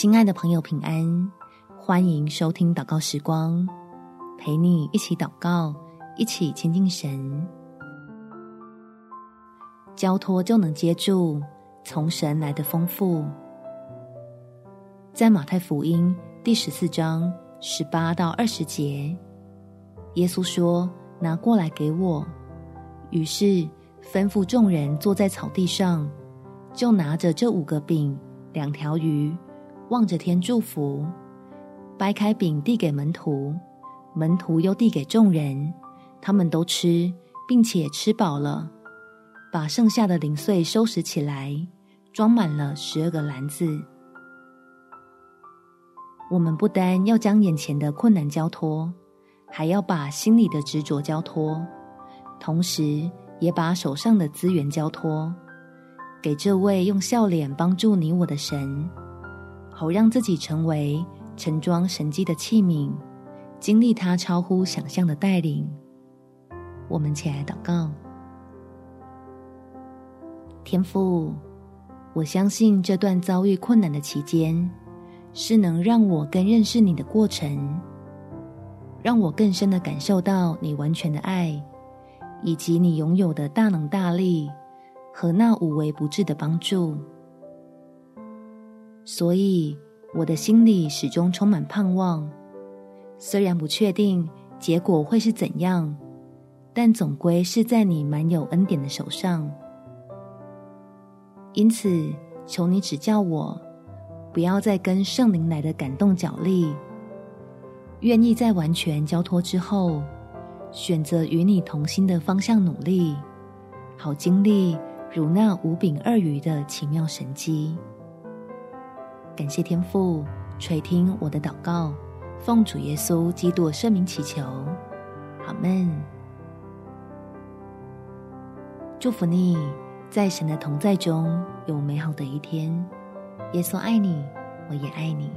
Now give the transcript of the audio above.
亲爱的朋友，平安！欢迎收听祷告时光，陪你一起祷告，一起亲近神。交托就能接住从神来的丰富。在马太福音第十四章十八到二十节，耶稣说：“拿过来给我。”于是吩咐众人坐在草地上，就拿着这五个饼、两条鱼。望着天祝福，掰开饼递给门徒，门徒又递给众人，他们都吃，并且吃饱了，把剩下的零碎收拾起来，装满了十二个篮子。我们不单要将眼前的困难交托，还要把心里的执着交托，同时也把手上的资源交托，给这位用笑脸帮助你我的神。好让自己成为盛装神迹的器皿，经历他超乎想象的带领。我们起来祷告，天父，我相信这段遭遇困难的期间，是能让我更认识你的过程，让我更深的感受到你完全的爱，以及你拥有的大能大力和那无微不至的帮助。所以，我的心里始终充满盼望。虽然不确定结果会是怎样，但总归是在你满有恩典的手上。因此，求你指教我，不要再跟圣灵来的感动角力，愿意在完全交托之后，选择与你同心的方向努力，好经历如那五饼二鱼的奇妙神迹。感谢天父垂听我的祷告，奉主耶稣基督圣名祈求，阿门。祝福你，在神的同在中有美好的一天。耶稣爱你，我也爱你。